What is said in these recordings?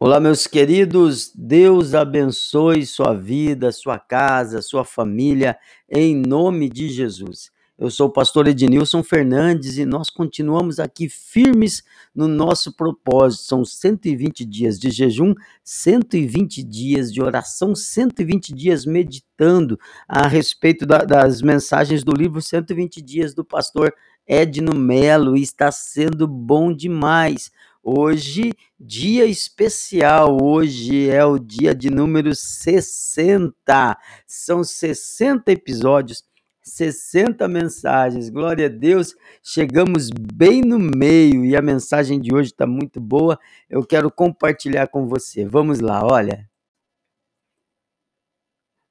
Olá, meus queridos, Deus abençoe sua vida, sua casa, sua família, em nome de Jesus. Eu sou o pastor Ednilson Fernandes e nós continuamos aqui firmes no nosso propósito. São 120 dias de jejum, 120 dias de oração, 120 dias meditando a respeito da, das mensagens do livro 120 Dias do pastor Edno Melo e está sendo bom demais. Hoje, dia especial, hoje é o dia de número 60. São 60 episódios, 60 mensagens. Glória a Deus, chegamos bem no meio e a mensagem de hoje está muito boa. Eu quero compartilhar com você. Vamos lá, olha.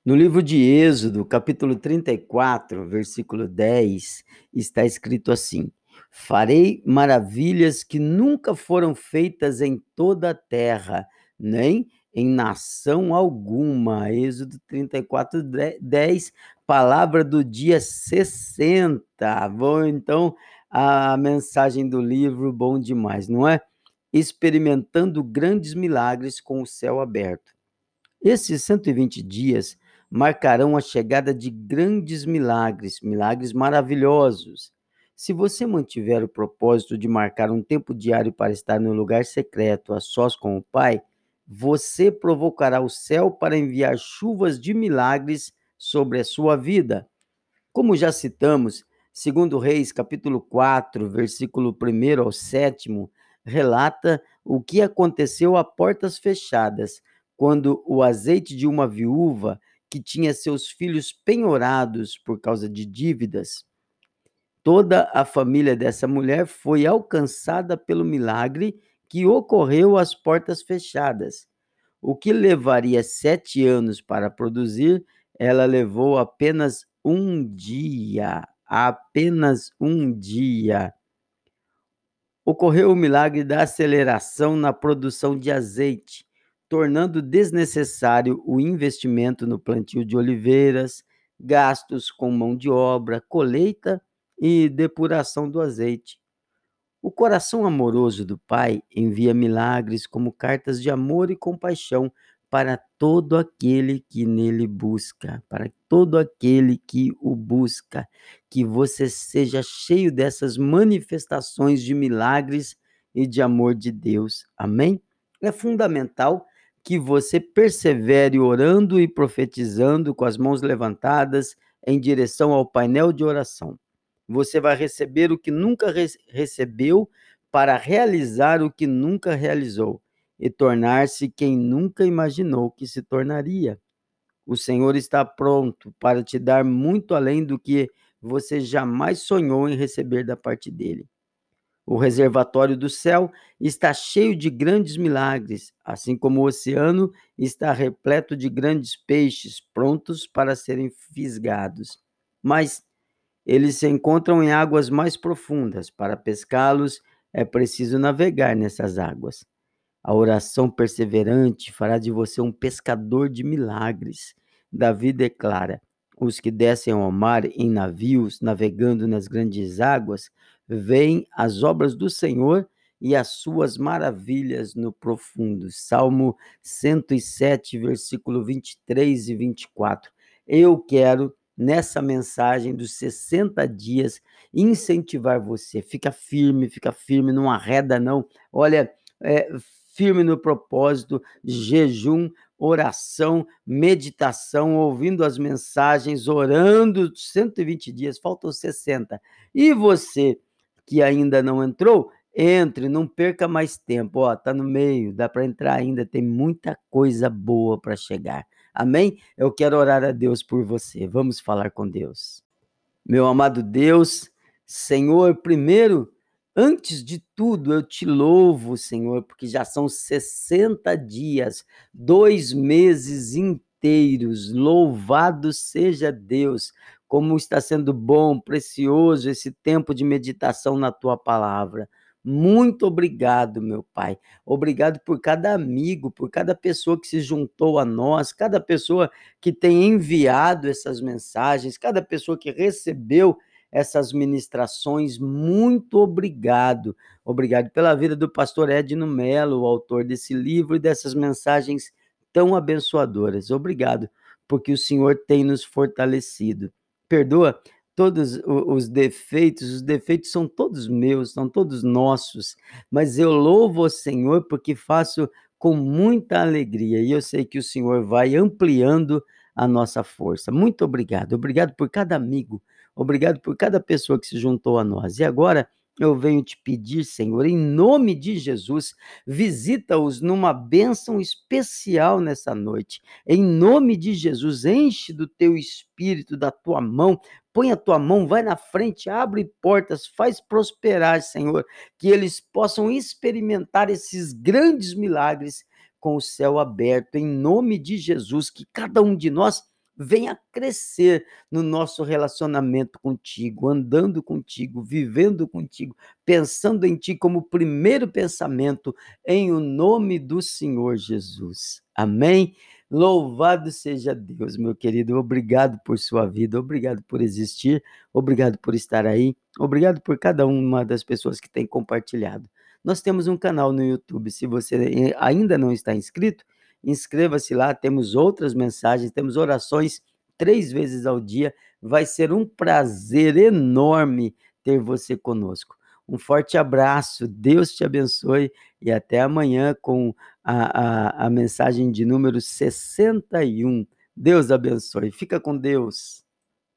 No livro de Êxodo, capítulo 34, versículo 10, está escrito assim: Farei maravilhas que nunca foram feitas em toda a terra, nem em nação alguma. Êxodo 34, 10, palavra do dia 60. Bom, então, a mensagem do livro, bom demais, não é? Experimentando grandes milagres com o céu aberto. Esses 120 dias marcarão a chegada de grandes milagres, milagres maravilhosos. Se você mantiver o propósito de marcar um tempo diário para estar no lugar secreto, a sós com o Pai, você provocará o céu para enviar chuvas de milagres sobre a sua vida. Como já citamos, segundo Reis, capítulo 4, versículo 1 ao 7, relata o que aconteceu a portas fechadas, quando o azeite de uma viúva que tinha seus filhos penhorados por causa de dívidas Toda a família dessa mulher foi alcançada pelo milagre que ocorreu às portas fechadas. O que levaria sete anos para produzir, ela levou apenas um dia. Apenas um dia. Ocorreu o milagre da aceleração na produção de azeite, tornando desnecessário o investimento no plantio de oliveiras, gastos com mão de obra, colheita e depuração do azeite. O coração amoroso do Pai envia milagres como cartas de amor e compaixão para todo aquele que nele busca, para todo aquele que o busca. Que você seja cheio dessas manifestações de milagres e de amor de Deus. Amém? É fundamental que você persevere orando e profetizando com as mãos levantadas em direção ao painel de oração. Você vai receber o que nunca re recebeu para realizar o que nunca realizou e tornar-se quem nunca imaginou que se tornaria. O Senhor está pronto para te dar muito além do que você jamais sonhou em receber da parte dele. O reservatório do céu está cheio de grandes milagres, assim como o oceano está repleto de grandes peixes prontos para serem fisgados. Mas eles se encontram em águas mais profundas. Para pescá-los, é preciso navegar nessas águas. A oração perseverante fará de você um pescador de milagres. Davi declara: os que descem ao mar em navios, navegando nas grandes águas, veem as obras do Senhor e as suas maravilhas no profundo. Salmo 107, versículo 23 e 24. Eu quero nessa mensagem dos 60 dias, incentivar você. Fica firme, fica firme, não arreda, não. Olha, é, firme no propósito, jejum, oração, meditação, ouvindo as mensagens, orando 120 dias, faltam 60. E você que ainda não entrou, entre, não perca mais tempo. Ó, tá no meio, dá para entrar ainda, tem muita coisa boa para chegar. Amém? Eu quero orar a Deus por você. Vamos falar com Deus. Meu amado Deus, Senhor, primeiro, antes de tudo, eu te louvo, Senhor, porque já são 60 dias, dois meses inteiros. Louvado seja Deus, como está sendo bom, precioso esse tempo de meditação na tua palavra. Muito obrigado, meu Pai. Obrigado por cada amigo, por cada pessoa que se juntou a nós, cada pessoa que tem enviado essas mensagens, cada pessoa que recebeu essas ministrações. Muito obrigado. Obrigado pela vida do pastor Edno Mello, o autor desse livro e dessas mensagens tão abençoadoras. Obrigado, porque o Senhor tem nos fortalecido. Perdoa todos os defeitos, os defeitos são todos meus, são todos nossos, mas eu louvo o Senhor porque faço com muita alegria e eu sei que o Senhor vai ampliando a nossa força. Muito obrigado, obrigado por cada amigo, obrigado por cada pessoa que se juntou a nós. E agora eu venho te pedir, Senhor, em nome de Jesus, visita-os numa bênção especial nessa noite. Em nome de Jesus, enche do teu espírito, da tua mão, põe a tua mão, vai na frente, abre portas, faz prosperar, Senhor, que eles possam experimentar esses grandes milagres com o céu aberto, em nome de Jesus, que cada um de nós venha crescer no nosso relacionamento contigo, andando contigo, vivendo contigo, pensando em ti como primeiro pensamento, em o nome do Senhor Jesus. Amém. Louvado seja Deus, meu querido. Obrigado por sua vida, obrigado por existir, obrigado por estar aí, obrigado por cada uma das pessoas que tem compartilhado. Nós temos um canal no YouTube. Se você ainda não está inscrito, inscreva-se lá, temos outras mensagens, temos orações três vezes ao dia. Vai ser um prazer enorme ter você conosco. Um forte abraço, Deus te abençoe e até amanhã com a, a, a mensagem de número 61. Deus abençoe, fica com Deus.